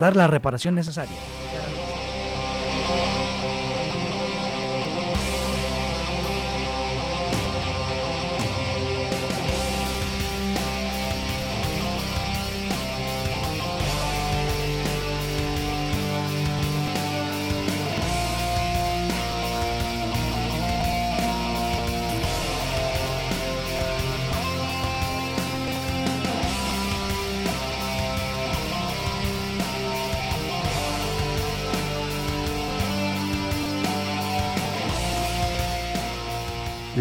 dar la reparación necesaria.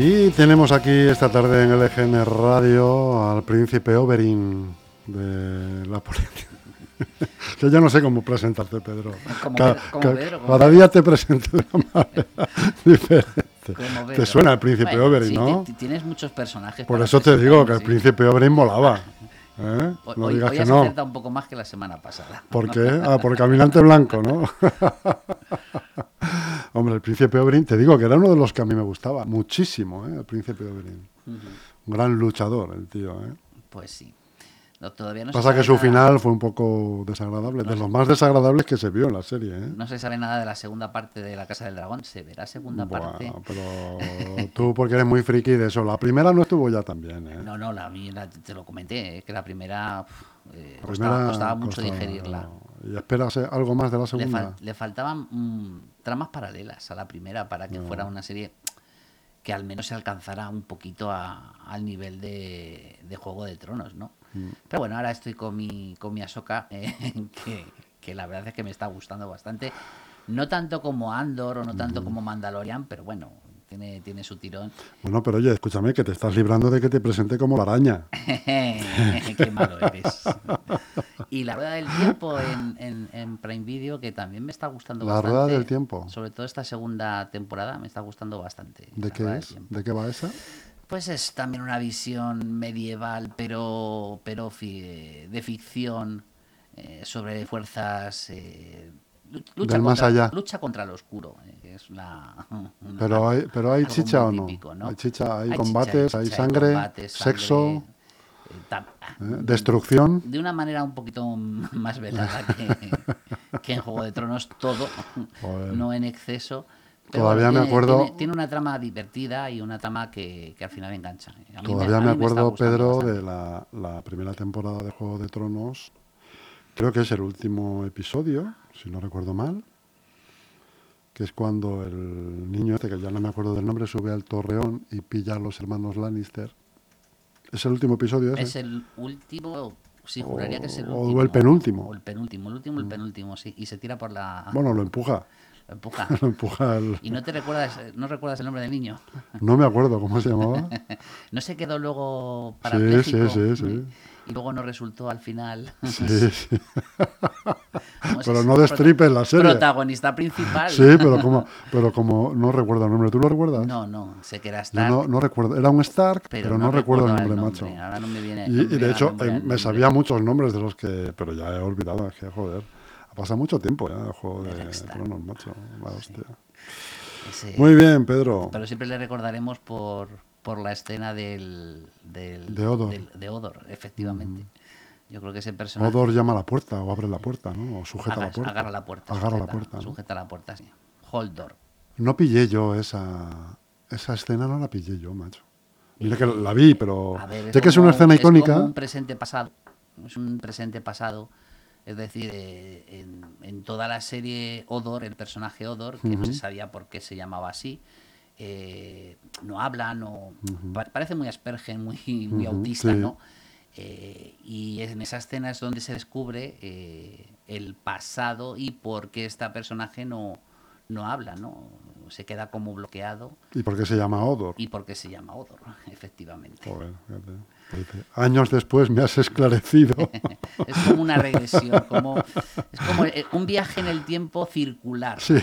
Y tenemos aquí esta tarde en el EGN Radio al príncipe Oberyn de la política. Yo ya no sé cómo presentarte, Pedro. Como Ca- Pedro- como ca- Pedro, como cada día te presento de una manera diferente. Como Te suena el príncipe Bueno, Oberyn, sí, ¿no? ti- Tienes muchos personajes. Por eso te digo que el príncipe Oberyn molaba. ¿Eh? Hoy, No hoy- digas hoy que has no. acertado un poco más que la semana pasada. ¿Por qué? Ah, por Caminante Blanco, ¿no? Hombre, el príncipe Oberyn, te digo que era uno de los que a mí me gustaba muchísimo, ¿eh? El príncipe Oberyn. Un gran luchador, el tío, ¿eh? Pues sí. No, todavía no se Pasa que su nada- final fue un poco desagradable, de los más desagradables que se vio en la serie, ¿eh? No se sabe nada de la segunda parte de La Casa del Dragón. ¿Se verá segunda parte? Pero tú porque eres muy friki de eso. La primera no estuvo ya tan bien, ¿eh? No, no, la, la- te lo comenté, eh, que la primera eh, La costaba, primera costaba mucho costaba- digerirla. ¿Y esperas algo más de la Le, segunda? fal- le faltaban mm, tramas paralelas a la primera para que fuera una serie que al menos se alcanzara un poquito a- al nivel de, de Juego de Tronos, ¿no? Mm. Pero bueno, ahora estoy con mi, con mi Ahsoka, eh, que, que la verdad es que me está gustando bastante. No tanto como Andor o no Mm. tanto como Mandalorian, pero bueno, tiene, tiene su tirón. Bueno, pero oye, escúchame, que te estás librando de que te presente como la araña. Qué malo eres. Y la rueda del tiempo en, en- en Prime Video, que también me está gustando La bastante. Rueda del Tiempo. Sobre todo esta segunda temporada me está gustando bastante. ¿De La qué es? ¿De qué va esa? Pues es también una visión medieval, pero, pero fi- de ficción, eh, sobre fuerzas. eh, lu- lucha Del más contra, allá. Lucha contra lo oscuro, eh, que es una. una- Pero hay, pero hay chicha o no? típico, ¿no? Hay chicha, hay, Hay combates, chicha, hay chicha, sangre, combates, sexo, eh, tam- ¿eh? destrucción. de una manera un poquito más velada que, que en Juego de Tronos, todo, Joder. no en exceso. Todavía bueno, me tiene- acuerdo- Tiene, tiene una trama divertida y una trama que, que al final engancha. A Todavía me acuerdo, Pedro, bastante. de la, la primera temporada de Juego de Tronos. Creo que es el último episodio, si no recuerdo mal. Que es cuando el niño este, que ya no me acuerdo del nombre, sube al torreón y pilla a los hermanos Lannister. ¿Es el último episodio ese? Es el último, sí, juraría que es el O- o último. el penúltimo. O el penúltimo, el último, el penúltimo, sí. Y se tira por la... Bueno, lo empuja. Lo empuja. Lo empuja el- Y no te recuerdas, no recuerdas el nombre del niño. No me acuerdo cómo se llamaba. No se quedó luego Sí, parapléjico. sí, sí, sí. Y luego no resultó al final. Sí, sí. Pero no destripes la serie. Protagonista principal. Sí, pero como, pero como no recuerdo el nombre. ¿Tú lo recuerdas? No, no, sé que era Yo Stark. no, no recuerdo. Era un Stark, pero, no, recuerdo el nombre, macho. Ahora no me viene. Y, no me y viene de hecho, eh, me nombre. sabía muchos nombres de los que. Pero ya he olvidado, es que joder. Ha pasado mucho tiempo ya el juego de. Tronos, macho. La hostia. Ese- Muy bien, Pedro. Pero siempre le recordaremos por, por la escena del, del- De Odor. del- de Odor, efectivamente. Yo creo que ese personaje. Odor llama a la puerta o abre la puerta, ¿no? O sujeta la puerta. agarra la puerta. Agarra la sujeta- puerta. ¿no? Sujeta la puerta, sí. Hold door. No pillé yo esa. Esa escena no la pillé yo, macho. Mira que la vi, pero. A ver, sé que es una escena Es como icónica. un presente pasado. Es un presente pasado. Es decir, eh, en, en toda la serie Odor, el personaje Odor, que no se sabía por qué se llamaba así, eh, no habla, no pa- parece muy Asperger, muy, muy autista, sí. ¿no? Eh, y en esa escena es donde se descubre el pasado y por qué esta personaje no, no habla, ¿no? Se queda como bloqueado ¿Y por qué se llama Odor? y por qué se llama Odor, efectivamente. Joder, Años después me has esclarecido. Es como una regresión, como, es como eh, un viaje en el tiempo circular, Sí.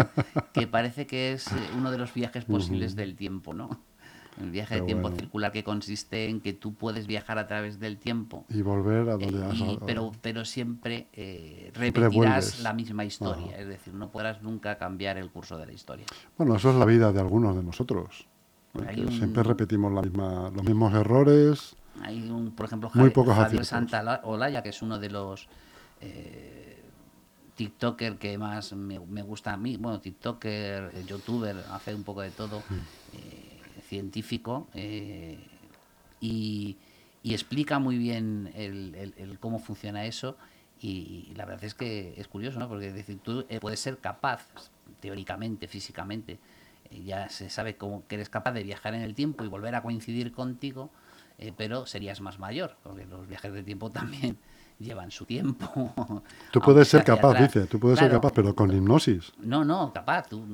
que parece que es eh, uno de los viajes posibles del tiempo, ¿no? El viaje de tiempo bueno. circular que consiste en que tú puedes viajar a través del tiempo, y volver a eh, donde has. y- pero, pero siempre eh, repetirás la misma historia, Ajá. es decir, no podrás nunca cambiar el curso de la historia. Bueno, eso es la vida de algunos de nosotros. ¿eh? Un- Siempre repetimos la misma, los mismos errores. Hay un, por ejemplo, Muy pocos Javier. Santa Olaya, que es uno de los eh, TikToker que más me, me gusta a mí, bueno, TikToker, eh, YouTuber, hace un poco de todo, eh, científico, eh, y, explica muy bien el, el- el cómo funciona eso. Y, la verdad es que es curioso, ¿no? Porque es decir, tú eh, puedes ser capaz, teóricamente, físicamente, eh, ya se sabe cómo que eres capaz de viajar en el tiempo y volver a coincidir contigo, eh, pero serías más mayor, porque los viajes de tiempo también llevan su tiempo. Tú puedes ser capaz, atrás. dice, tú puedes ser capaz, pero con hipnosis. No, no, capaz. Tú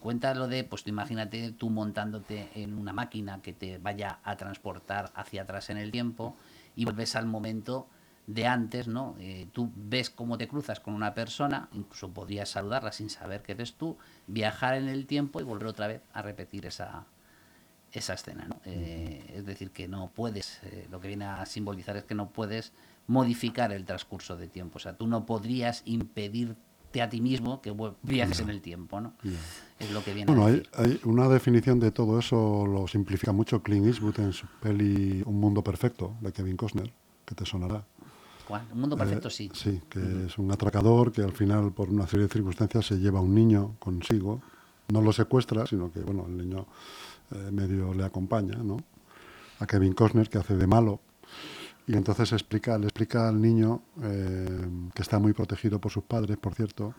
cuentas lo de, pues tú imagínate tú montándote en una máquina que te vaya a transportar hacia atrás en el tiempo y vuelves al momento de antes, ¿no? Eh, tú ves cómo te cruzas con una persona, incluso podrías saludarla sin saber que eres tú, viajar en el tiempo y volver otra vez a repetir esa, esa escena, ¿no? Eh, es decir, que no puedes, eh, lo que viene a simbolizar es que no puedes modificar el transcurso de tiempo. O sea, tú no podrías impedirte a ti mismo que viajes en el tiempo, ¿no? Es lo que viene Bueno, a hay, decir. hay una definición de todo eso, lo simplifica mucho Clint Eastwood en su peli Un Mundo Perfecto, de Kevin Costner, que te sonará. ¿Cuál? Un mundo perfecto, Eh, sí. Sí, que es un atracador que al final, por una serie de circunstancias, se lleva a un niño consigo. No lo secuestra, sino que, bueno, el niño eh, medio le acompaña, ¿no? A Kevin Costner, que hace de malo. Y entonces explica, le explica al niño, eh, que está muy protegido por sus padres, por cierto,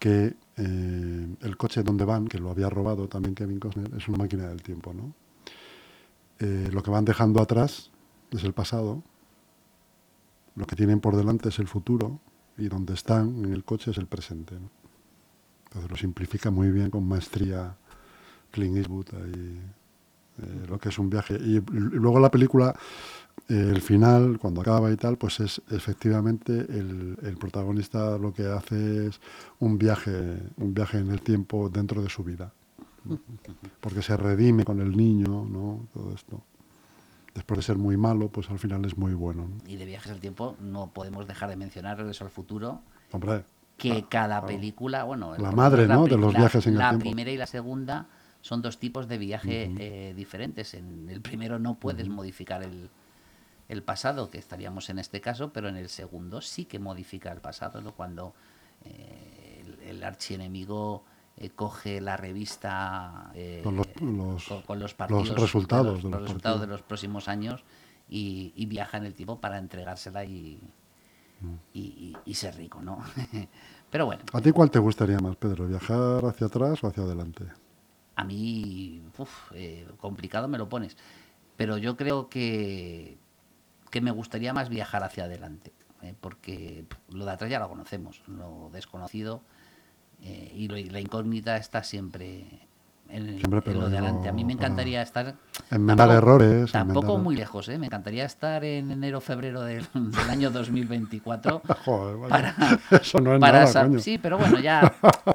que eh, el coche donde van, que lo había robado también Kevin Costner, es una máquina del tiempo, ¿no? Eh, lo que van dejando atrás es el pasado, lo que tienen por delante es el futuro y donde están en el coche es el presente. Entonces lo simplifica muy bien con maestría Clint Eastwood ahí, eh, lo que es un viaje. Y, luego la película, eh, el final, cuando acaba y tal, pues es efectivamente el, el protagonista lo que hace es un viaje, un viaje en el tiempo dentro de su vida. Porque se redime con el niño, ¿no? Todo esto. Después de ser muy malo, pues al final es muy bueno. ¿no? Y de viajes al tiempo no podemos dejar de mencionar Regreso al futuro, Hombre, que cada película, bueno, La madre, la ¿no? de los la- viajes en el La tiempo. primera y la segunda son dos tipos de viaje eh, diferentes. En el primero no puedes modificar el, el pasado, que estaríamos en este caso, pero en el segundo sí que modifica el pasado, ¿no? Cuando eh, el, el archienemigo eh, coge la revista eh, Con los- los- con, con los los partidos resultados de los, los los resultados de los próximos años y, y viaja en el tiempo para entregársela y, Mm. y, y- y ser rico, ¿no? Pero bueno, ¿A ti cuál te gustaría más, Pedro? ¿Viajar hacia atrás o hacia adelante? A mí, uf, eh, complicado me lo pones. Pero yo creo que, que me gustaría más viajar hacia adelante. eh, porque lo de atrás ya lo conocemos, lo desconocido eh, y la incógnita está siempre en, Siempre, en lo de adelante. A mí me encantaría estar... enmendar tampoco- errores, Tampoco enmendar- muy lejos, ¿eh? Me encantaría estar en enero febrero del, del año 2024 Joder, vaya, para, eso no es para nada, sab- coño. Sí, pero bueno, ya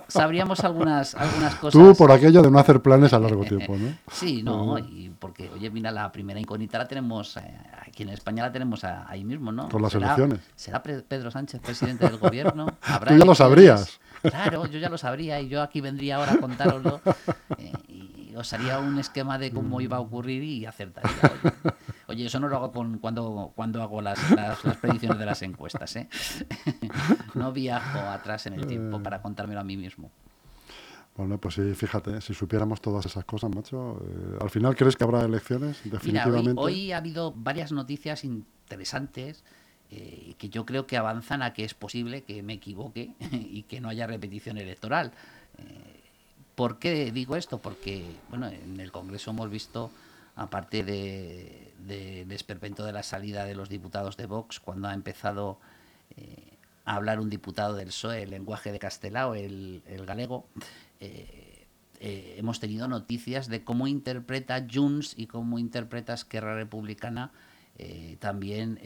sabríamos algunas, algunas cosas. Tú por aquello de no hacer planes a largo tiempo, ¿no? Sí, no, y porque, oye, mira, la primera incógnita la tenemos, eh, aquí en España la tenemos a- ahí mismo, ¿no? Con las ¿Será- elecciones. ¿Será Pedro Sánchez presidente del gobierno? ¿Habrá Tú ya lo sabrías. Claro, yo ya lo sabría y yo aquí vendría ahora a contároslo eh, y os haría un esquema de cómo iba a ocurrir y acertaría. Oye, Oye, eso no lo hago con, cuando, cuando hago las, las, las predicciones de las encuestas, ¿eh? No viajo atrás en el tiempo para contármelo a mí mismo. Bueno, pues sí, fíjate, si supiéramos todas esas cosas, macho, eh, al final crees que habrá elecciones, Mira, hoy, definitivamente. hoy ha habido varias noticias interesantes eh, que yo creo que avanzan a que es posible que me equivoque y que no haya repetición electoral. Eh, ¿Por qué digo esto? Porque, bueno, en el Congreso hemos visto, aparte de, del esperpento de la salida de los diputados de Vox, cuando ha empezado eh, a hablar un diputado del PSOE el lenguaje de Castelao, el, galego, eh, hemos tenido noticias de cómo interpreta Junts y cómo interpreta Esquerra Republicana también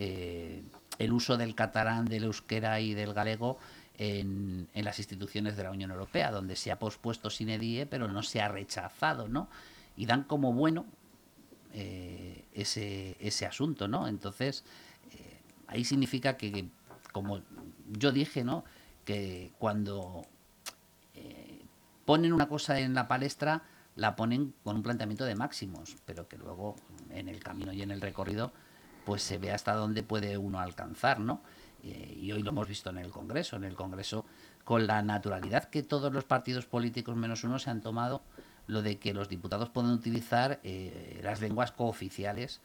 el uso del catalán, del euskera y del galego en, las instituciones de la Unión Europea, donde se ha pospuesto sine die, pero no se ha rechazado, ¿no? Y dan como bueno eh, ese, ese asunto, ¿no? Entonces, eh, ahí significa que, como yo dije, ¿no? Que cuando eh, ponen una cosa en la palestra, la ponen con un planteamiento de máximos, pero que luego en el camino y en el recorrido, pues se ve hasta dónde puede uno alcanzar, ¿no? Eh, y hoy lo hemos visto en el Congreso. En el Congreso, con la naturalidad que todos los partidos políticos menos uno se han tomado, lo de que los diputados pueden utilizar eh, las lenguas cooficiales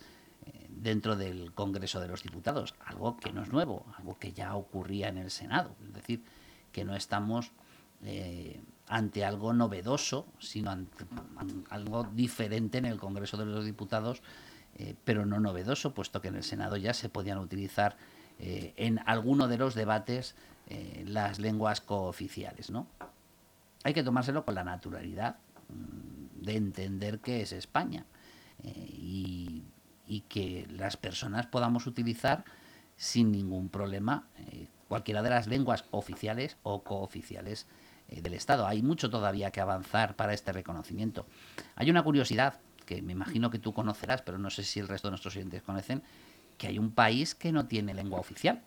eh, dentro del Congreso de los Diputados, algo que no es nuevo, algo que ya ocurría en el Senado. Es decir, que no estamos ante algo novedoso, sino ante algo diferente en el Congreso de los Diputados, pero no novedoso, puesto que en el Senado ya se podían utilizar eh, en alguno de los debates eh, las lenguas cooficiales. ¿no? Hay que tomárselo con la naturalidad mm, de entender que es España eh, y, que las personas podamos utilizar sin ningún problema cualquiera de las lenguas oficiales o cooficiales del Estado. Hay mucho todavía que avanzar para este reconocimiento. Hay una curiosidad que me imagino que tú conocerás, pero no sé si el resto de nuestros oyentes conocen, que hay un país que no tiene lengua oficial.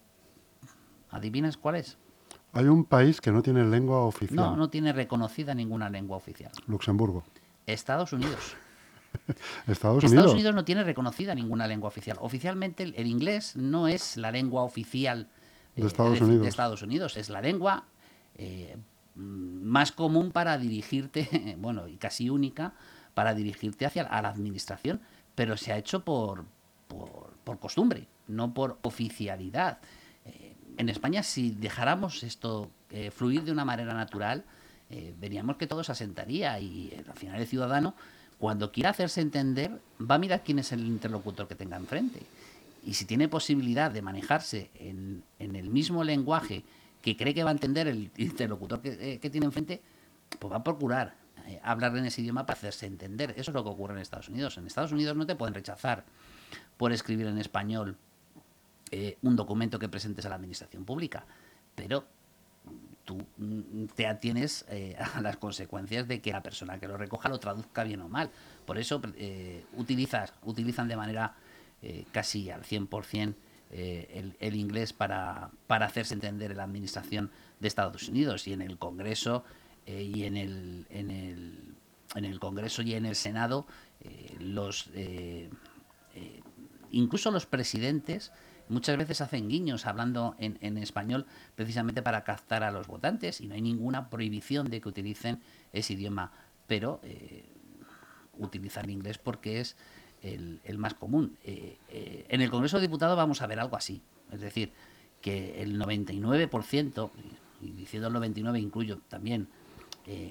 ¿Adivinas cuál es? Hay un país que no tiene lengua oficial. No, no tiene reconocida ninguna lengua oficial. Luxemburgo. Estados Unidos. Estados Unidos. Estados Unidos no tiene reconocida ninguna lengua oficial. Oficialmente el, inglés no es la lengua oficial de, Estados Unidos. de, Estados Unidos. Es la lengua eh, más común para dirigirte, bueno, y casi única, para dirigirte hacia la administración, pero se ha hecho por, por, costumbre, no por oficialidad. Eh, en España, si dejáramos esto eh, fluir de una manera natural, eh, veríamos que todo se asentaría y al final el ciudadano, cuando quiera hacerse entender, va a mirar quién es el interlocutor que tenga enfrente. Y si tiene posibilidad de manejarse en, el mismo lenguaje que cree que va a entender el interlocutor que, que tiene enfrente, pues va a procurar hablar en ese idioma para hacerse entender. Eso es lo que ocurre en Estados Unidos. En Estados Unidos no te pueden rechazar por escribir en español eh, un documento que presentes a la administración pública, pero tú mm, te atienes eh, a las consecuencias de que la persona que lo recoja lo traduzca bien o mal. Por eso eh, utilizas, utilizan de manera casi al 100% el, el, inglés para, para hacerse entender en la administración de Estados Unidos y en el Congreso y en el, en el, en el Congreso y en el Senado los incluso los presidentes muchas veces hacen guiños hablando en, español precisamente para captar a los votantes y no hay ninguna prohibición de que utilicen ese idioma, pero eh, utilizar inglés porque es el, más común. Eh, eh, en el Congreso de Diputados vamos a ver algo así, es decir, que el 99%, y diciendo el 99 incluyo también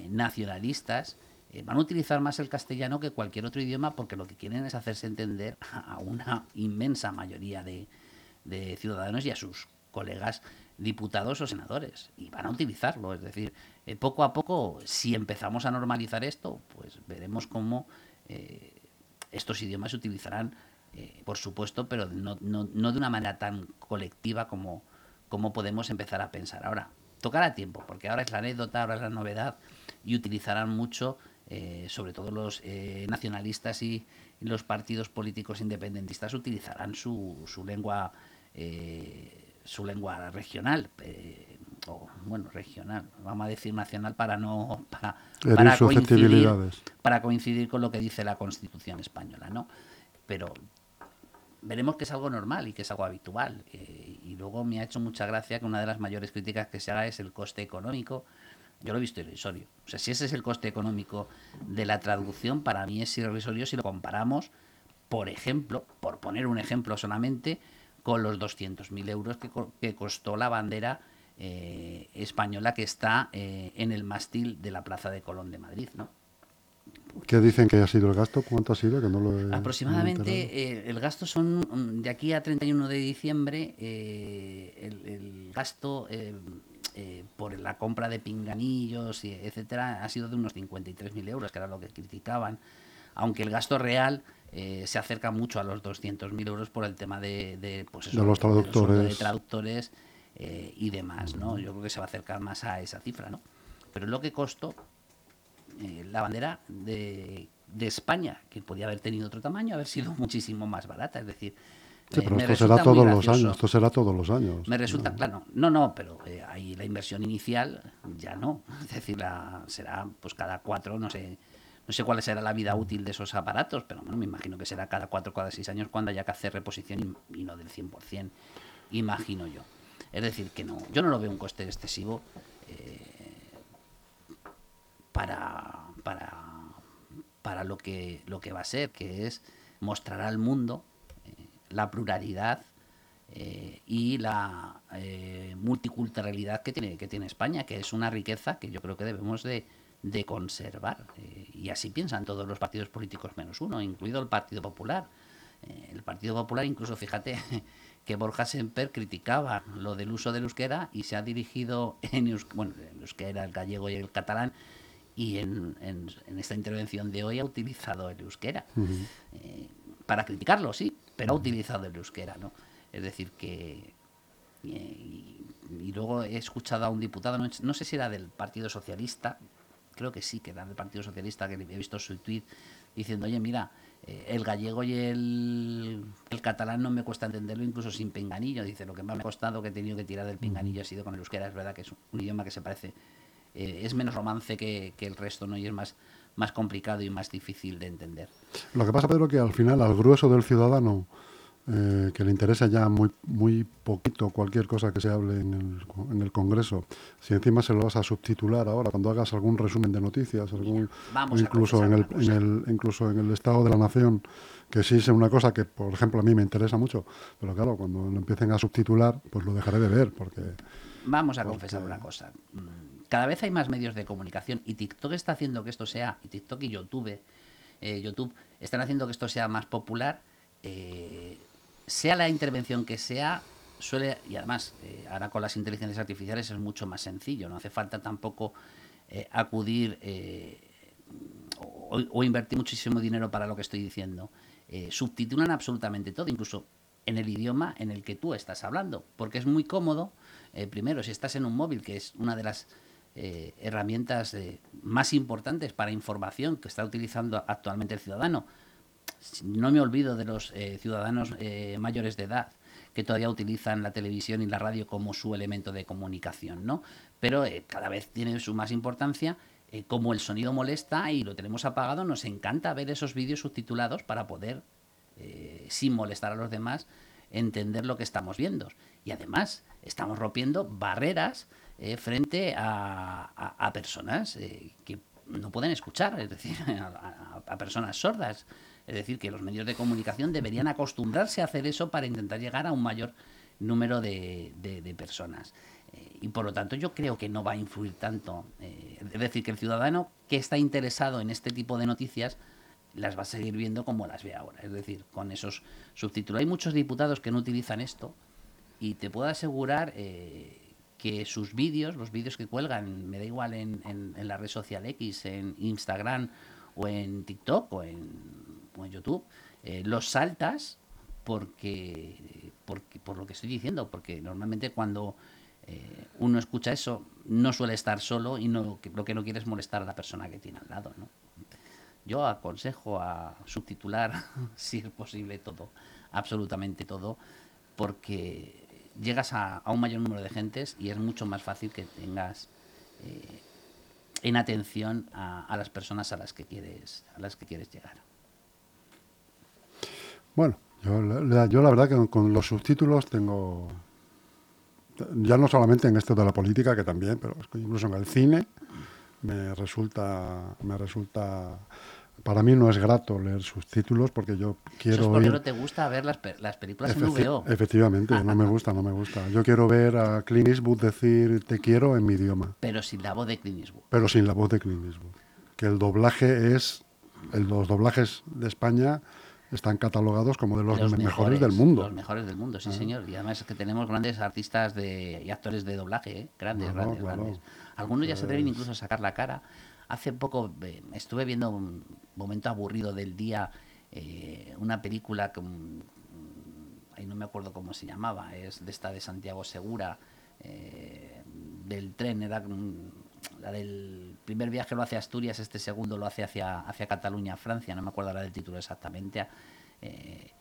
nacionalistas, eh, van a utilizar más el castellano que cualquier otro idioma porque lo que quieren es hacerse entender a una inmensa mayoría de, ciudadanos y a sus colegas diputados o senadores y van a utilizarlo. Es decir, eh, poco a poco, si empezamos a normalizar esto, pues veremos cómo eh, estos idiomas se utilizarán, por supuesto, pero no, de una manera tan colectiva como, como podemos empezar a pensar. Ahora, tocará tiempo, porque ahora es la anécdota, ahora es la novedad y utilizarán mucho eh, sobre todo los eh, nacionalistas y, los partidos políticos independentistas utilizarán su, su lengua eh, su lengua regional o bueno regional vamos a decir nacional para no para, para coincidir para coincidir con lo que dice la Constitución española no pero veremos que es algo normal y que es algo habitual y luego me ha hecho mucha gracia que una de las mayores críticas que se haga es el coste económico yo lo he visto irrisorio. O sea, si ese es el coste económico de la traducción, para mí es irrisorio si lo comparamos, por ejemplo, por poner un ejemplo solamente, con los 200.000 euros que, costó la bandera eh, española que está eh, en el mástil de la Plaza de Colón de Madrid, ¿no? ¿Qué dicen que ha sido el gasto? ¿Cuánto ha sido? Que no lo Aproximadamente eh, el gasto son mm, de aquí a 31 de diciembre el, el, gasto eh, por la compra de pinganillos, y etcétera, ha sido de unos 53.000 euros, que era lo que criticaban, aunque el gasto real eh, se acerca mucho a los 200.000 euros por el tema de, pues los traductores, traductores eh, y demás, ¿no? Yo creo que se va a acercar más a esa cifra, ¿no? Pero lo que costó la bandera de, de España, que podía haber tenido otro tamaño, haber sido muchísimo más barata, es decir, Sí, pero esto será todos los años. Esto será todos los años. Me resulta, claro, no, no, pero eh, ahí la inversión inicial ya no. Es decir, la, será pues cada cuatro, no sé, no sé cuál será la vida útil de esos aparatos, pero bueno, me imagino que será cada cuatro, cada seis años cuando haya que hacer reposición y, no del 100%, imagino yo. Es decir, que no, yo no lo veo un coste excesivo eh, para, para, para lo, que, lo que va a ser, que es mostrar al mundo eh, la pluralidad eh, y la multiculturalidad que tiene, que tiene España, que es una riqueza que yo creo que debemos de, de conservar. y así piensan todos los partidos políticos menos uno, incluido el Partido Popular. el Partido Popular, incluso, fíjate, que Borja Semper criticaba lo del uso del euskera y se ha dirigido en bueno, euskera, el gallego y el catalán y en, esta intervención de hoy ha utilizado el euskera. Eh, para criticarlo, sí, pero ha utilizado el euskera, ¿no? Es decir, que... Eh, y, luego he escuchado a un diputado, no, sé si era del Partido Socialista, creo que sí, que era del Partido Socialista, que he visto su tweet diciendo, oye, mira, eh, el gallego y el, catalán no me cuesta entenderlo incluso sin pinganillo. Dice, lo que más me ha costado que he tenido que tirar del pinganillo ha sido con el euskera. Es verdad que es un idioma que se parece, eh, es menos romance que, el resto, ¿no? Y es más, más complicado y más difícil de entender. Lo que pasa, Pedro, que al final al grueso del ciudadano eh, que le interesa ya muy, muy poquito cualquier cosa que se hable en el, en el Congreso, si encima se lo vas a subtitular ahora, cuando hagas algún resumen de noticias, algún, incluso, en el, en el, incluso en el Estado de la Nación, que sí es una cosa que, por ejemplo, a mí me interesa mucho, pero claro, cuando lo empiecen a subtitular, pues lo dejaré de ver, porque... Vamos a confesar una cosa. Cada vez hay más medios de comunicación y TikTok está haciendo que esto sea, y TikTok y YouTube, eh, YouTube están haciendo que esto sea más popular. Eh, sea la intervención que sea, suele, y además eh, ahora con las inteligencias artificiales es mucho más sencillo, no hace falta tampoco acudir eh, o, invertir muchísimo dinero para lo que estoy diciendo. subtitulan absolutamente todo, incluso en el idioma en el que tú estás hablando, porque es muy cómodo, primero, si estás en un móvil, que es una de las herramientas más importantes para información que está utilizando actualmente el ciudadano, no me olvido de los eh, ciudadanos eh, mayores de edad que todavía utilizan la televisión y la radio como su elemento de comunicación, ¿no? Pero eh, cada vez tiene su más importancia. como el sonido molesta y lo tenemos apagado, nos encanta ver esos vídeos subtitulados para poder, sin molestar a los demás, entender lo que estamos viendo. Y además, estamos rompiendo barreras frente a, personas que no pueden escuchar, es decir, a personas sordas. Es decir, que los medios de comunicación deberían acostumbrarse a hacer eso para intentar llegar a un mayor número de, personas. Eh, y por lo tanto yo creo que no va a influir tanto. Eh, es decir, que el ciudadano que está interesado en este tipo de noticias las va a seguir viendo como las ve ahora. Es decir, con esos subtítulos. Hay muchos diputados que no utilizan esto y te puedo asegurar eh, que sus vídeos, los vídeos que cuelgan, me da igual en, en la red social X, en Instagram o en TikTok o en en YouTube, eh, los saltas porque, porque, por lo que estoy diciendo, porque normalmente cuando eh, uno escucha eso no suele estar solo y no, lo que no quiere es molestar a la persona que tiene al lado. ¿no? Yo aconsejo a subtitular, si es posible, todo, absolutamente todo, porque llegas a, un mayor número de gentes y es mucho más fácil que tengas eh, en atención a, las personas a las que quieres a las que quieres llegar. Bueno, yo, la verdad que con los subtítulos tengo, ya no solamente en esto de la política, que también, pero incluso en el cine me resulta, me resulta, para mí no es grato leer subtítulos porque yo quiero... Eso porque no te gusta ver las, las películas en VO. Efectivamente, no me gusta, no me gusta. Yo quiero ver a Clint Eastwood decir te quiero en mi idioma. Pero sin la voz de Clint Eastwood. Pero sin la voz de Clint Eastwood. Que el doblaje es, los doblajes de España están catalogados como de los, mejores, del mundo. Los mejores del mundo, sí, ah. señor. Y además es que tenemos grandes artistas de, y actores de doblaje, ¿eh? grandes, grandes, grandes. Algunos ya se atreven pues incluso a sacar la cara. Hace poco eh, estuve viendo un momento aburrido del día, eh, una película que ahí no me acuerdo cómo se llamaba, es de esta de Santiago Segura, del tren, era la del primer viaje lo hace Asturias, este segundo lo hace hacia, hacia Cataluña, Francia, no me acuerdo ahora del título exactamente. Eh,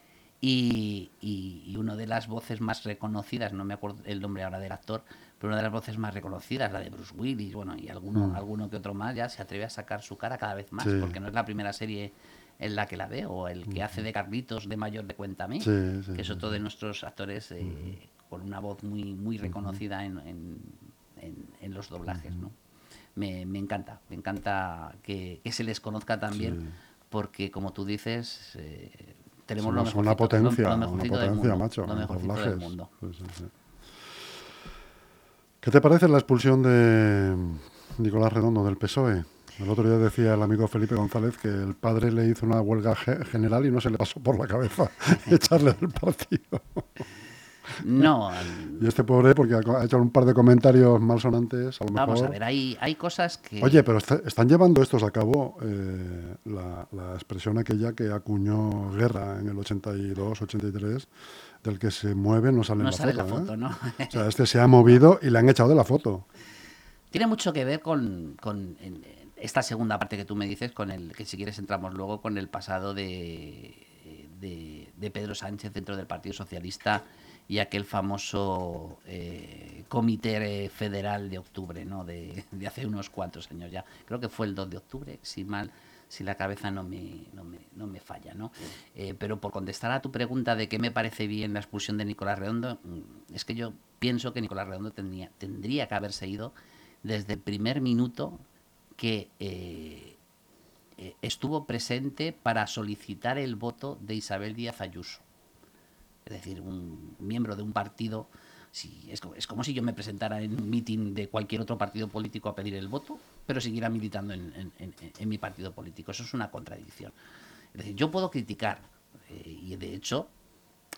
y, y, una de las voces más reconocidas, no me acuerdo el nombre ahora del actor, pero una de las voces más reconocidas, la de Bruce Willis, bueno, y alguno, mm. alguno que otro más, ya se atreve a sacar su cara cada vez más, porque no es la primera serie en la que la veo, o el que mm. hace de Carlitos de mayor de Cuéntame, que es otro de nuestros actores eh, con una voz muy, muy reconocida en, en, los doblajes, ¿no? Me, me, encanta, me encanta que, se les conozca también, porque como tú dices, eh, tenemos lo mejor. Una potencia, una potencia, macho. Lo mejorcito del mundo. ¿Qué te parece la expulsión de Nicolás Redondo del PSOE? El otro día decía el amigo Felipe González que el padre le hizo una huelga general y no se le pasó por la cabeza echarle del partido. No. y este pobre, porque ha hecho un par de comentarios malsonantes, a lo Vamos a ver, hay, hay cosas que... Oye, pero están llevando estos a cabo eh, la, expresión aquella que acuñó Guerra en el 82, 83, del que se mueve no sale, no la, sale foto, la foto. ¿no? o sea, este se ha movido y le han echado de la foto. Tiene mucho que ver con, con esta segunda parte que tú me dices, con el que si quieres entramos luego con el pasado de, de, Pedro Sánchez dentro del Partido Socialista y aquel famoso eh, comité federal de octubre, ¿no? De, hace unos cuantos años ya. Creo que fue el 2 de octubre, si mal, si la cabeza no me, no me, no me falla, ¿no? Eh, pero por contestar a tu pregunta de qué me parece bien la expulsión de Nicolás Redondo, mm, es que yo pienso que Nicolás Redondo tendría, tendría que haberse ido desde el primer minuto que eh, eh, estuvo presente para solicitar el voto de Isabel Díaz Ayuso. Es decir, un miembro de un partido, si, es, como si yo me presentara en un mitin de cualquier otro partido político a pedir el voto, pero siguiera militando en, mi partido político. Eso es una contradicción. Es decir, yo puedo criticar, eh, y de hecho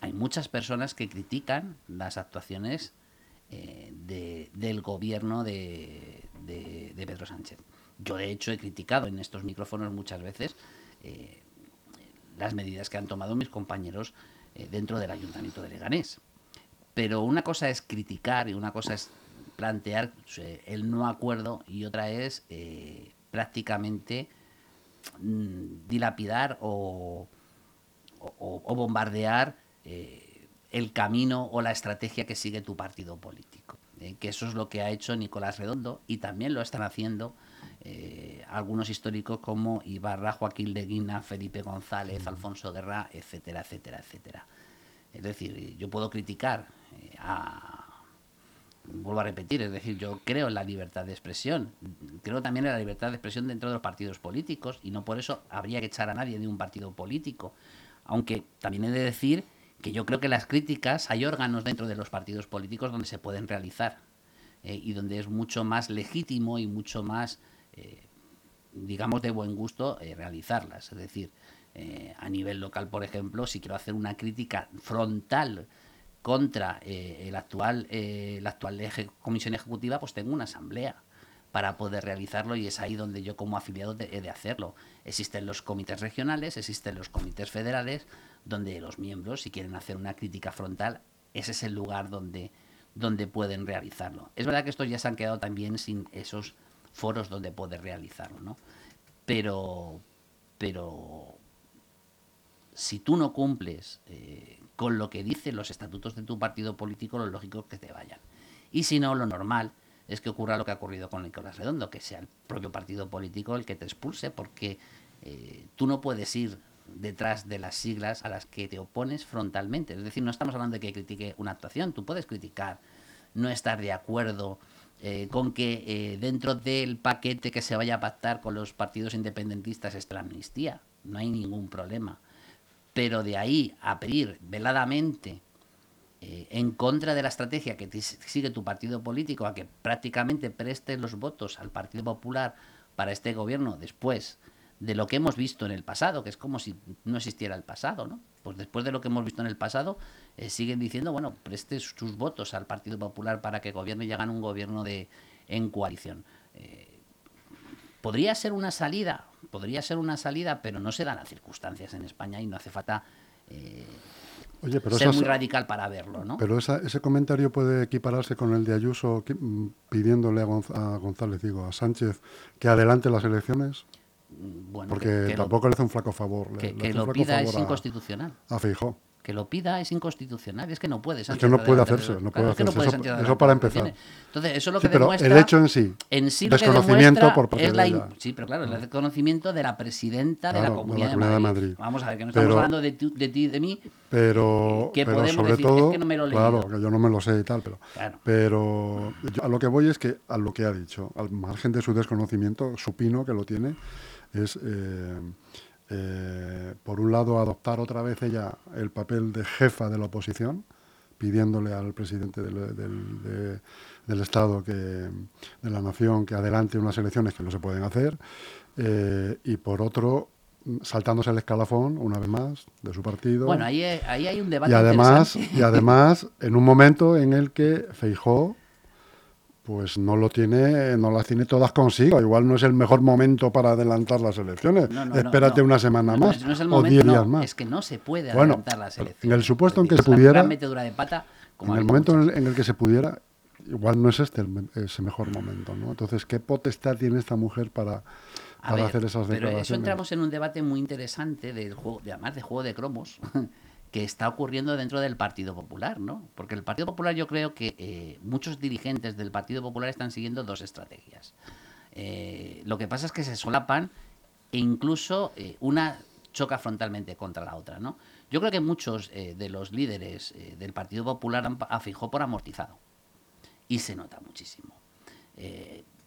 hay muchas personas que critican las actuaciones del gobierno de Pedro Sánchez. Yo, de hecho, he criticado en estos micrófonos muchas veces eh, las medidas que han tomado mis compañeros eh, dentro del Ayuntamiento de Leganés. Pero una cosa es criticar y una cosa es plantear eh, el no acuerdo y otra es prácticamente mm, dilapidar o, bombardear el camino o la estrategia que sigue tu partido político. que eso es lo que ha hecho Nicolás Redondo y también lo están haciendo eh, algunos históricos como Ibarra, Joaquín Leguina, Felipe González, Alfonso Guerra, etcétera, etcétera, etcétera. Es decir, yo puedo criticar eh, a... Vuelvo a repetir, es decir, yo creo en la libertad de expresión, creo también en la libertad de expresión dentro de los partidos políticos y no por eso habría que echar a nadie de un partido político. Aunque también he de decir que yo creo que las críticas, hay órganos dentro de los partidos políticos donde se pueden realizar eh, y donde es mucho más legítimo y mucho más eh, digamos, de buen gusto eh, realizarlas. Es decir, eh, a nivel local, por ejemplo, si quiero hacer una crítica frontal contra el actual, la actual comisión ejecutiva, pues tengo una asamblea para poder realizarlo y es ahí donde yo como afiliado he de hacerlo. Existen los comités regionales, existen los comités federales, donde los miembros, si quieren hacer una crítica frontal, ese es el lugar donde, donde pueden realizarlo. Es verdad que estos ya se han quedado también sin esos foros donde poder realizarlo, ¿no? Pero, pero si tú no cumples eh, con lo que dicen los estatutos de tu partido político, lo lógico es que te vayan. Y si no, lo normal es que ocurra lo que ha ocurrido con Nicolás Redondo, que sea el propio partido político el que te expulse, porque eh, tú no puedes ir detrás de las siglas a las que te opones frontalmente. Es decir, no estamos hablando de que critique una actuación, tú puedes criticar, no estar de acuerdo eh, con que eh, dentro del paquete que se vaya a pactar con los partidos independentistas esté la amnistía. No hay ningún problema. Pero de ahí a pedir veladamente eh, en contra de la estrategia que sigue tu partido político a que prácticamente prestes los votos al Partido Popular para este gobierno después de lo que hemos visto en el pasado, que es como si no existiera el pasado, ¿no? Pues después de lo que hemos visto en el pasado, eh, siguen diciendo, bueno, preste sus votos al Partido Popular para que gobierne y hagan un gobierno de en coalición. Eh, podría ser una salida, podría ser una salida, pero no se dan las circunstancias en España y no hace falta eh, ser muy radical para verlo, ¿no? Pero ese comentario puede equipararse con el de Ayuso mm, pidiéndole a, González, digo, a Sánchez que adelante las elecciones. Mm, bueno, porque tampoco le hace un flaco favor. Que, lo, pida es inconstitucional. A Feijó. Que lo pida es inconstitucional. Es que no puede. Es que no puede hacerse. No puede hacerse. eso, para empezar. Entonces, eso es lo que pero demuestra. El hecho en sí. En sí desconocimiento por parte es de ella. Sí, pero claro, el desconocimiento de la presidenta de la Comunidad de, Madrid. Vamos a ver, que no estamos hablando de, de ti de mí. Pero, que pero podemos sobre decir, todo, es que no me lo he claro, que yo no me lo sé y tal, pero, Claro. pero yo a lo que voy es que a lo que ha dicho, al margen de su desconocimiento, supino que lo tiene, es eh, eh, por un lado adoptar otra vez ella el papel de jefa de la oposición, pidiéndole al presidente del, del- de- del Estado, que, de la nación, que adelante unas elecciones que no se pueden hacer, eh, y por otro, saltándose el escalafón, una vez más, de su partido. Bueno, ahí, hay- ahí hay un debate y además, y además, en un momento en el que Feijó pues no lo tiene, no las tiene todas consigo. Igual no es el mejor momento para adelantar las elecciones. No, no, no, Espérate no. una semana más es el o momento, diez no, días más. Es que no se puede Bueno, adelantar las en elecciones. el supuesto en que se pudiera- de pata, como en el momento en el, en el que se pudiera, igual no es este el, ese mejor momento, ¿no? Entonces, ¿qué potestad tiene esta mujer para, para ver, hacer esas pero declaraciones? eso entramos en un debate muy interesante del juego, de, además de juego de cromos, que está ocurriendo dentro del Partido Popular, ¿no? Porque el Partido Popular yo creo que eh, muchos dirigentes del Partido Popular están siguiendo dos estrategias. Eh, lo que pasa es que se solapan e incluso eh, una choca frontalmente contra la otra, ¿no? Yo creo que muchos de los líderes del Partido Popular han, a Fijó por amortizado y se nota muchísimo.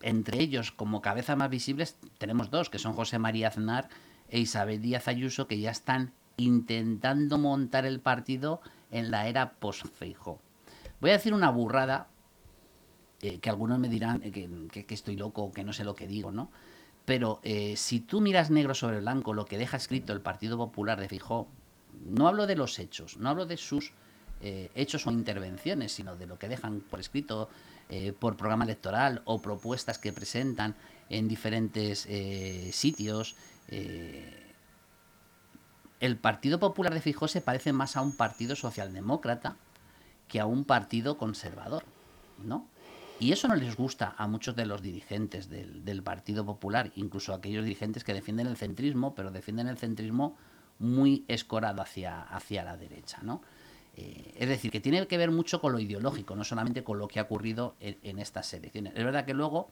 Entre ellos, como cabeza más visibles, tenemos dos, que son José María Aznar e Isabel Díaz Ayuso, que ya están intentando montar el partido en la era post-Feijó. Voy a decir una burrada, eh, que algunos me dirán eh, que, que- estoy loco, que no sé lo que digo, ¿no? Pero eh, si tú miras negro sobre blanco lo que deja escrito el Partido Popular de Fijó, no hablo de los hechos, no hablo de sus hechos o intervenciones, sino de lo que dejan por escrito, por programa electoral o propuestas que presentan en diferentes sitios. El Partido Popular de Fijó se parece más a un partido socialdemócrata que a un partido conservador, ¿no? Y eso no les gusta a muchos de los dirigentes del, Partido Popular, incluso a aquellos dirigentes que defienden el centrismo, pero defienden el centrismo muy escorado hacia, hacia la derecha, ¿no? Eh, es decir, que tiene que ver mucho con lo ideológico, no solamente con lo que ha ocurrido en, estas elecciones. Es verdad que luego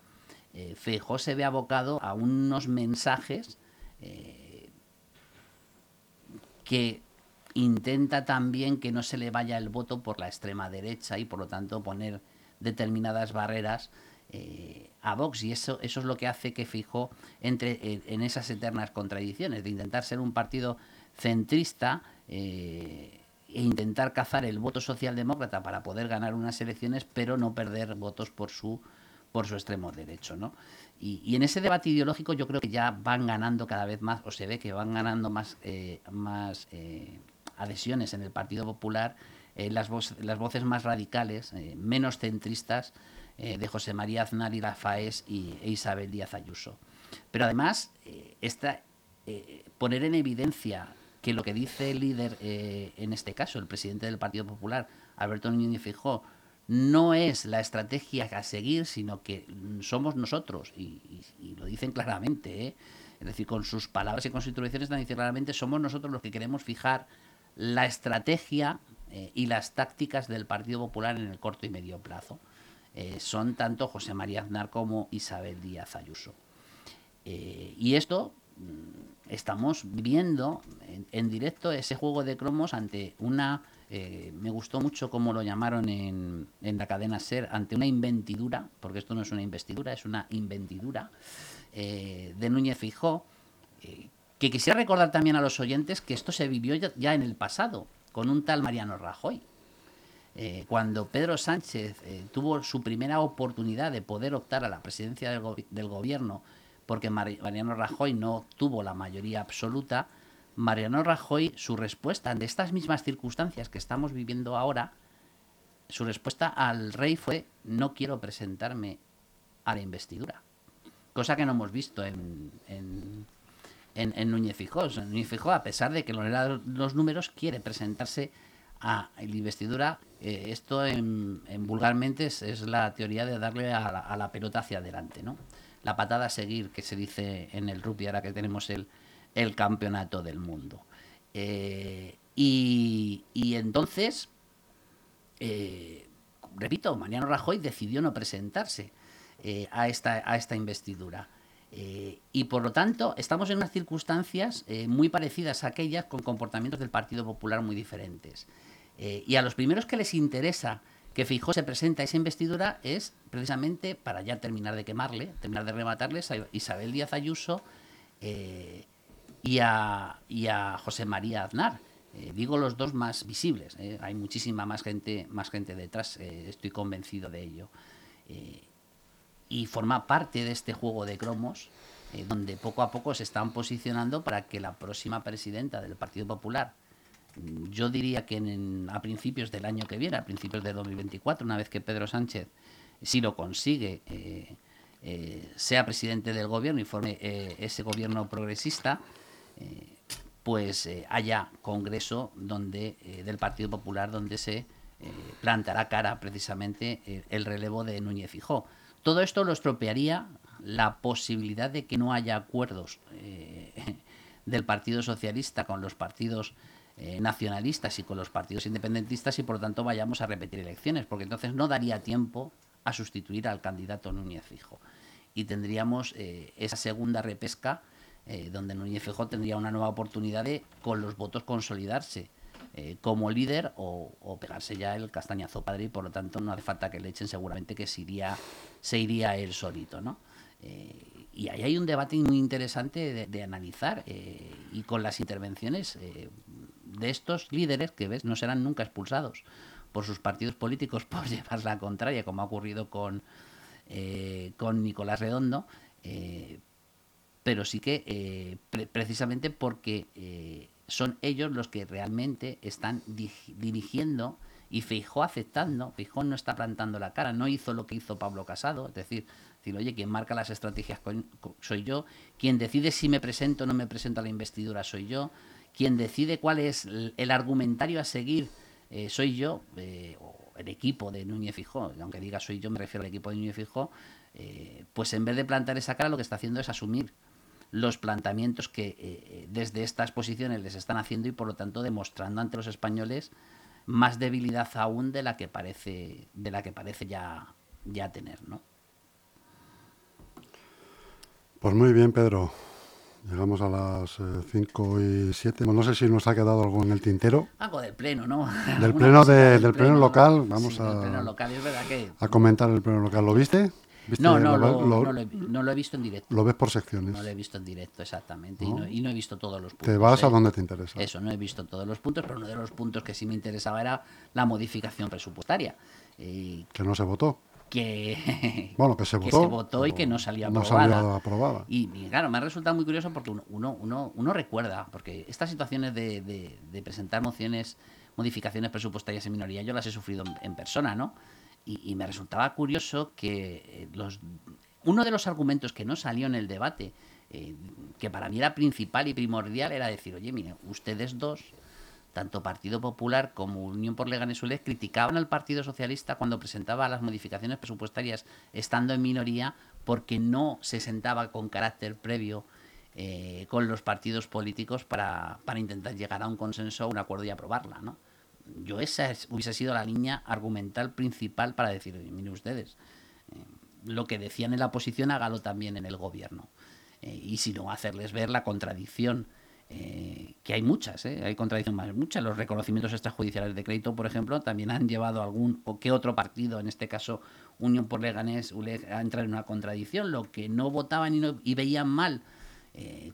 eh, se ve abocado a unos mensajes eh, que intenta también que no se le vaya el voto por la extrema derecha y por lo tanto poner determinadas barreras eh, a Vox y eso, eso es lo que hace que Fijó entre en, en esas eternas contradicciones de intentar ser un partido centrista eh, e intentar cazar el voto socialdemócrata para poder ganar unas elecciones pero no perder votos por su por su extremo derecho, ¿no? Y, en ese debate ideológico yo creo que ya van ganando cada vez más, o se ve que van ganando más, eh, más eh, adhesiones en el Partido Popular, eh, las, voz- las voces más radicales, menos centristas, de José María Aznar y Rafaes y e Isabel Díaz Ayuso. Pero además, esta, poner en evidencia que lo que dice el líder, en este caso, el presidente del Partido Popular, Alberto Núñez Fijó, no es la estrategia a seguir, sino que somos nosotros, y, lo dicen claramente, ¿eh? es decir, con sus palabras y con sus intervenciones están diciendo claramente, somos nosotros los que queremos fijar la estrategia eh, y las tácticas del Partido Popular en el corto y medio plazo. Eh, son tanto José María Aznar como Isabel Díaz Ayuso. Y esto mm, estamos viendo en, en directo ese juego de cromos ante una, eh, me gustó mucho como lo llamaron en, en la cadena SER, ante una inventidura, porque esto no es una investidura, es una inventidura eh, de Núñez Fijó, eh, que quisiera recordar también a los oyentes que esto se vivió ya, en el pasado, con un tal Mariano Rajoy. Cuando Pedro Sánchez tuvo su primera oportunidad de poder optar a la presidencia del, gobi- del gobierno, porque Mari- Mariano Rajoy no tuvo la mayoría absoluta, Mariano Rajoy, su respuesta ante estas mismas circunstancias que estamos viviendo ahora, su respuesta al rey fue no quiero presentarme a la investidura. Cosa que no hemos visto en, en, en, en Núñez Fijó. Núñez Fijó, a pesar de que no le los números, quiere presentarse a la investidura. Eh, esto en, en vulgarmente es, es la teoría de darle a la, a la pelota hacia adelante, ¿no? La patada a seguir que se dice en el rugby ahora que tenemos el, el campeonato del mundo. Eh, Y, entonces, repito, Mariano Rajoy decidió no presentarse a, esta, a esta investidura. Eh, y por lo tanto, estamos en unas circunstancias eh, muy parecidas a aquellas con comportamientos del Partido Popular muy diferentes. Eh, y a los primeros que les interesa que Fijó se presenta esa investidura es precisamente para ya terminar de quemarle, terminar de rematarles a Isabel Díaz Ayuso y a, y, a, José María Aznar. digo los dos más visibles. Hay muchísima más gente, más gente detrás, estoy convencido de ello y forma parte de este juego de cromos eh, donde poco a poco se están posicionando para que la próxima presidenta del Partido Popular, mm, yo diría que a principios del año que viene, a principios de 2024, una vez que Pedro Sánchez, si lo consigue, eh, eh, sea presidente del gobierno y forme ese gobierno progresista, pues haya congreso donde del Partido Popular donde se plantará cara precisamente el relevo de Núñez Fijó. Todo esto lo estropearía la posibilidad de que no haya acuerdos eh, del Partido Socialista con los partidos eh, nacionalistas y con los partidos independentistas y por lo tanto vayamos a repetir elecciones, porque entonces no daría tiempo a sustituir al candidato Núñez Fijo. Y tendríamos eh, esa segunda repesca donde Núñez Fijo tendría una nueva oportunidad de con los votos consolidarse eh, como líder o, pegarse ya el castañazo padre y por lo tanto no hace falta que le echen seguramente que se iría, se iría él solito, ¿no? Eh, y ahí hay un debate muy interesante de, analizar eh, y con las intervenciones de estos líderes que ves no serán nunca expulsados por sus partidos políticos por llevar la contraria como ha ocurrido con, con Nicolás Redondo pero sí que precisamente porque son ellos los que realmente están dirigiendo y Feijó aceptando, Feijó no está plantando la cara, no hizo lo que hizo Pablo Casado, es decir, decir, oye, quien marca las estrategias soy yo, quien decide si me presento o no me presento a la investidura soy yo, quien decide cuál es el argumentario a seguir eh, soy yo, eh, o el equipo de Núñez Fijó, aunque diga soy yo, me refiero al equipo de Núñez Fijó, eh, pues en vez de plantar esa cara lo que está haciendo es asumir los planteamientos que eh, eh, desde estas posiciones les están haciendo y por lo tanto demostrando ante los españoles más debilidad aún de la que parece de la que parece ya ya tener, ¿no? Pues muy bien, Pedro. Llegamos a las 5 eh, y 7. no sé si nos ha quedado algo en el tintero. Algo del pleno, ¿no? Del pleno, del, pleno, local. Vamos a, pleno local. Es verdad que... a comentar el pleno local. ¿Lo viste? No, no, lo, he, visto en directo. Lo ves por secciones. No lo he visto en directo, exactamente. Y, no, he visto todos los puntos. Te vas a ¿eh? donde te interesa. Eso, no he visto todos los puntos, pero uno de los puntos que sí me interesaba era la modificación presupuestaria. que no se votó. Que, bueno, que se votó. se votó y que no salió aprobada. Y, claro, me ha resultado muy curioso porque uno, uno, uno, recuerda, porque estas situaciones de, de, presentar mociones, modificaciones presupuestarias en minoría, yo las he sufrido en persona, ¿no? Y, me resultaba curioso que eh, los, uno de los argumentos que no salió en el debate, eh, que para mí era principal y primordial, era decir, oye, mire, ustedes dos, tanto Partido Popular como Unión por Leganes Ules, criticaban al Partido Socialista cuando presentaba las modificaciones presupuestarias estando en minoría porque no se sentaba con carácter previo eh, con los partidos políticos para, para intentar llegar a un consenso, un acuerdo y aprobarla, ¿no? Yo esa hubiese sido la línea argumental principal para decir, miren ustedes, eh, lo que decían en la oposición hágalo también en el gobierno. Eh, y si no, hacerles ver la contradicción, eh, que hay muchas, hay contradicciones más muchas. Los reconocimientos extrajudiciales de crédito, por ejemplo, también han llevado a algún o que otro partido, en este caso Unión por Leganés, a entrar en una contradicción. Lo que no votaban y, y veían mal,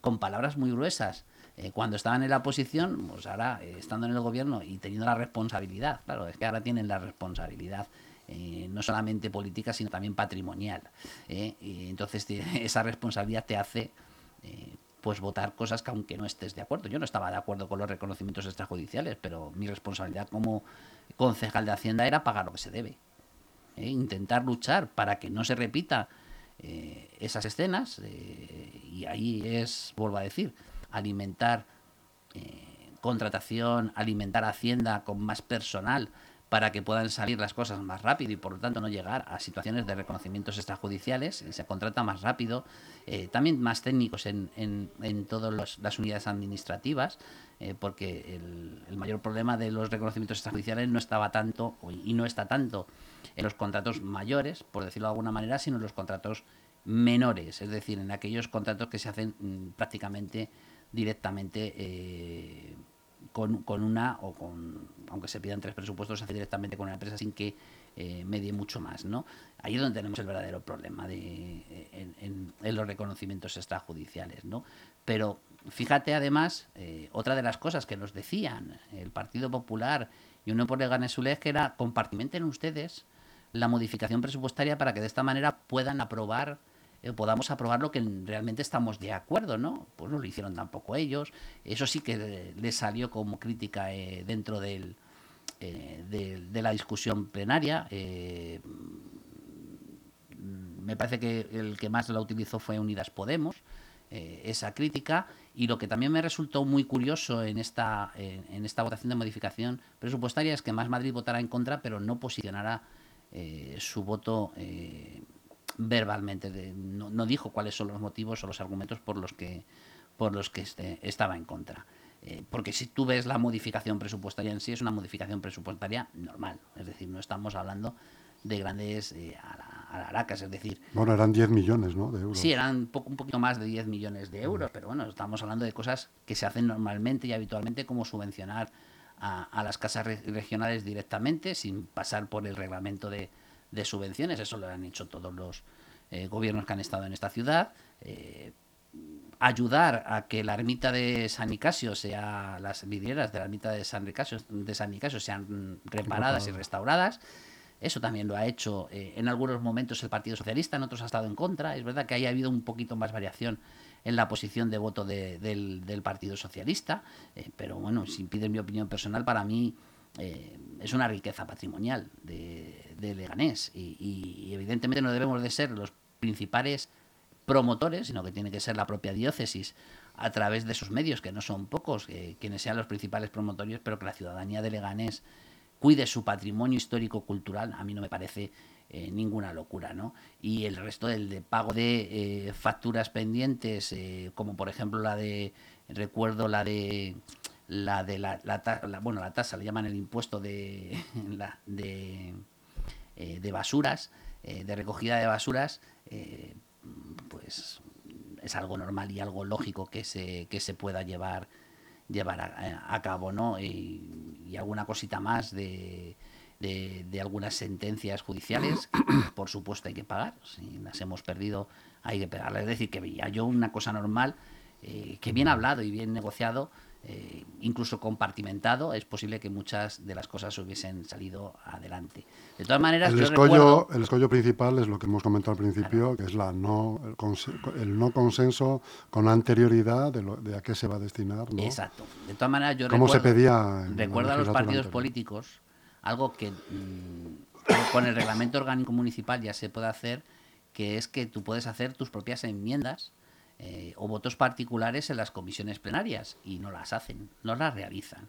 con palabras muy gruesas, eh, cuando estaban en la oposición, pues ahora eh, estando en el gobierno y teniendo la responsabilidad, claro, es que ahora tienen la responsabilidad. Eh, no solamente política, sino también patrimonial. Y entonces esa responsabilidad te hace pues votar cosas que aunque no estés de acuerdo. Yo no estaba de acuerdo con los reconocimientos extrajudiciales, pero mi responsabilidad como concejal de Hacienda era pagar lo que se debe. Intentar luchar para que no se repita esas escenas y ahí es, vuelvo a decir, alimentar eh, contratación, alimentar Hacienda con más personal para que puedan salir las cosas más rápido y por lo tanto no llegar a situaciones de reconocimientos extrajudiciales, se contrata más rápido, eh, también más técnicos en, en, en todas las unidades administrativas, eh, porque el, el, mayor problema de los reconocimientos extrajudiciales no estaba tanto y no está tanto en los contratos mayores, por decirlo de alguna manera, sino en los contratos menores, es decir, en aquellos contratos que se hacen mm, prácticamente directamente eh, con, con, una o con, aunque se pidan tres presupuestos, se hace directamente con una empresa sin que eh, medie mucho más, ¿no? Ahí es donde tenemos el verdadero problema de, en, en, en los reconocimientos extrajudiciales, ¿no? Pero fíjate además, eh, otra de las cosas que nos decían el Partido Popular y uno por el es que era compartimenten ustedes la modificación presupuestaria para que de esta manera puedan aprobar eh, podamos aprobar lo que realmente estamos de acuerdo, ¿no? Pues no lo hicieron tampoco ellos. Eso sí que les salió como crítica eh, dentro del, eh, de, de, la discusión plenaria. Me parece que el que más la utilizó fue Unidas Podemos, esa crítica. Y lo que también me resultó muy curioso en esta, en esta votación de modificación presupuestaria es que Más Madrid votará en contra, pero no posicionará su voto verbalmente, de, no, no, dijo cuáles son los motivos o los argumentos por los que, por los que este, estaba en contra. Eh, porque si tú ves la modificación presupuestaria en sí, es una modificación presupuestaria normal. Es decir, no estamos hablando de grandes eh, alaracas, es decir... Bueno, eran 10 millones, ¿no? De euros. Sí, eran poco, un poquito más de 10 millones de euros, pero bueno, estamos hablando de cosas que se hacen normalmente y habitualmente, como subvencionar a, a las casas re regionales directamente, sin pasar por el reglamento de, de subvenciones, eso lo han hecho todos los eh, gobiernos que han estado en esta ciudad. Eh, ayudar a que la ermita de San Nicasio sea, las vidrieras de la ermita de San Nicasio, de San Nicasio sean reparadas y restauradas. Eso también lo ha hecho eh, en algunos momentos el Partido Socialista, en otros ha estado en contra. Es verdad que haya habido un poquito más variación en la posición de voto de, del, del, Partido Socialista, eh, pero bueno, si piden mi opinión personal, para mí eh, es una riqueza patrimonial de, Leganés y, evidentemente no debemos de ser los principales promotores, sino que tiene que ser la propia diócesis a través de sus medios, que no son pocos, eh, quienes sean los principales promotorios, pero que la ciudadanía de Leganés cuide su patrimonio histórico-cultural, a mí no me parece eh, ninguna locura, ¿no? Y el resto del de pago de eh, facturas pendientes, como por ejemplo la de, recuerdo la de la de la, la, la, bueno la tasa le llaman el impuesto de la, de, eh, de basuras eh, de recogida de basuras eh, pues es algo normal y algo lógico que se que se pueda llevar llevar a, a cabo no y, y, alguna cosita más de, de, de algunas sentencias judiciales por supuesto hay que pagar. Si las hemos perdido hay que pagarlas es decir que veía yo una cosa normal eh, que bien hablado y bien negociado eh, incluso compartimentado, es posible que muchas de las cosas hubiesen salido adelante. De todas maneras, el, escollo, recuerdo... el escollo principal es lo que hemos comentado al principio, claro. que es la no, el, el, no consenso con anterioridad de, lo, de, a qué se va a destinar. ¿no? Exacto. De todas maneras, yo ¿Cómo recuerdo, se pedía? Recuerdo a los partidos anterior? políticos algo que mmm, con el reglamento orgánico municipal ya se puede hacer, que es que tú puedes hacer tus propias enmiendas eh, o votos particulares en las comisiones plenarias y no las hacen, no las realizan.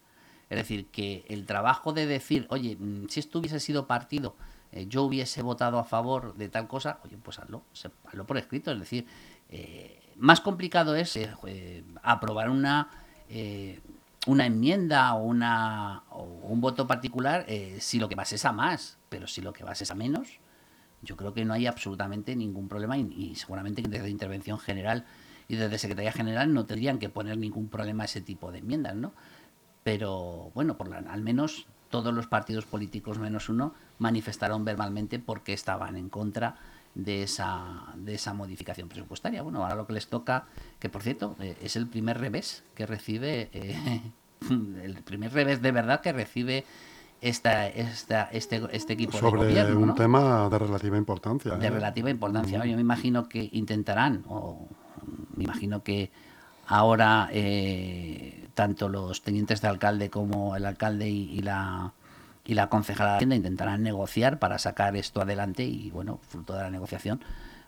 Es decir, que el trabajo de decir, oye, mm, si esto hubiese sido partido, eh, yo hubiese votado a favor de tal cosa, oye, pues hazlo, hazlo por escrito. Es decir, eh, más complicado es eh, aprobar una, eh, una enmienda o, una, o un voto particular si lo que vas es a más, pero si lo que vas es a menos, yo creo que no hay absolutamente ningún problema y, y seguramente desde intervención general y desde Secretaría General no tendrían que poner ningún problema a ese tipo de enmiendas, ¿no? Pero bueno, por la, al menos todos los partidos políticos menos uno manifestaron verbalmente por qué estaban en contra de esa, de esa modificación presupuestaria. Bueno, ahora lo que les toca, que por cierto, eh, es el primer revés que recibe, eh, el primer revés de verdad que recibe esta, esta, este, este equipo Sobre de gobierno. un ¿no? tema de relativa importancia. De ¿eh? relativa importancia. Yo me imagino que intentarán, o me imagino que ahora eh, tanto los tenientes de alcalde como el alcalde y, y la y la concejala de Hacienda intentarán negociar para sacar esto adelante y bueno, fruto de la negociación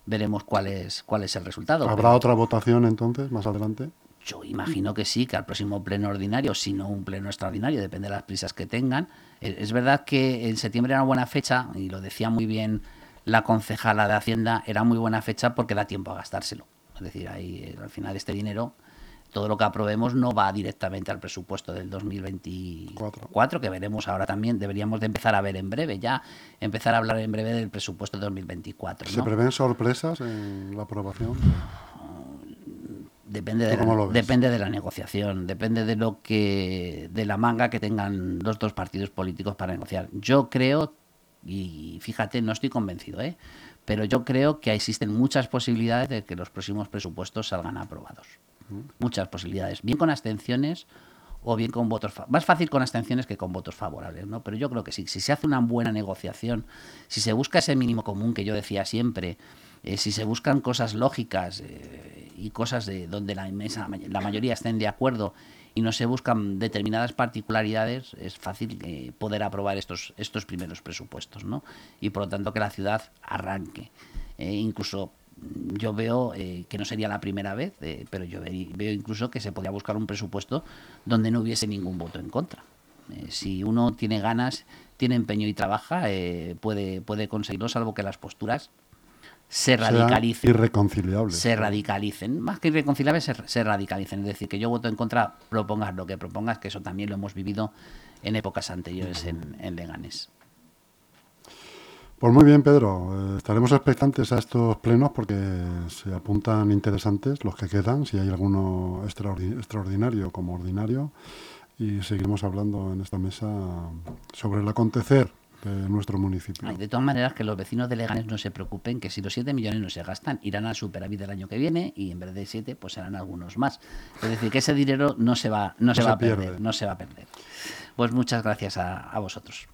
veremos cuál es cuál es el resultado. ¿Habrá Pero, otra votación entonces más adelante? Yo imagino que sí, que al próximo pleno ordinario, si no un pleno extraordinario, depende de las prisas que tengan. Es verdad que en septiembre era una buena fecha, y lo decía muy bien la concejala de Hacienda, era muy buena fecha porque da tiempo a gastárselo. Es decir, ahí eh, al final este dinero, todo lo que aprobemos no va directamente al presupuesto del 2024, que veremos ahora también, deberíamos de empezar a ver en breve, ya empezar a hablar en breve del presupuesto del 2024. ¿Se prevén sorpresas en la aprobación? Depende de, la, depende de la negociación, depende de lo que de la manga que tengan los dos partidos políticos para negociar. Yo creo, y fíjate, no estoy convencido, ¿eh? pero yo creo que existen muchas posibilidades de que los próximos presupuestos salgan aprobados. Muchas posibilidades, bien con abstenciones o bien con votos más fácil con abstenciones que con votos favorables, ¿no? Pero yo creo que sí, si se hace una buena negociación, si se busca ese mínimo común que yo decía siempre, eh, si se buscan cosas lógicas eh, y cosas de donde la, la mayoría estén de acuerdo y no se buscan determinadas particularidades, es fácil eh, poder aprobar estos, estos primeros presupuestos, ¿no? Y por lo tanto que la ciudad arranque. Incluso yo veo que no sería la primera vez, pero yo veo incluso que se podría buscar un presupuesto donde no hubiese ningún voto en contra. si uno tiene ganas, tiene empeño y trabaja, puede, puede conseguirlo, salvo que las posturas se radicalicen. Irreconciliables. Se radicalicen. Más que irreconciliables, se, radicalicen. Es decir, que yo voto en contra, propongas lo que propongas, que eso también lo hemos vivido en épocas anteriores en, en Leganés. Pues muy bien, Pedro. Eh, estaremos expectantes a estos plenos porque se apuntan interesantes los que quedan, si hay alguno extraordinario como ordinario. Y seguiremos hablando en esta mesa sobre el acontecer de nuestro municipio. de todas maneras, que los vecinos de Leganés no se preocupen, que si los 7 millones no se gastan, irán al superávit el año que viene y en vez de 7, pues serán algunos más. Es decir, que ese dinero no se va, no, se, va a perder, no se va a perder. Pues muchas gracias a, a vosotros.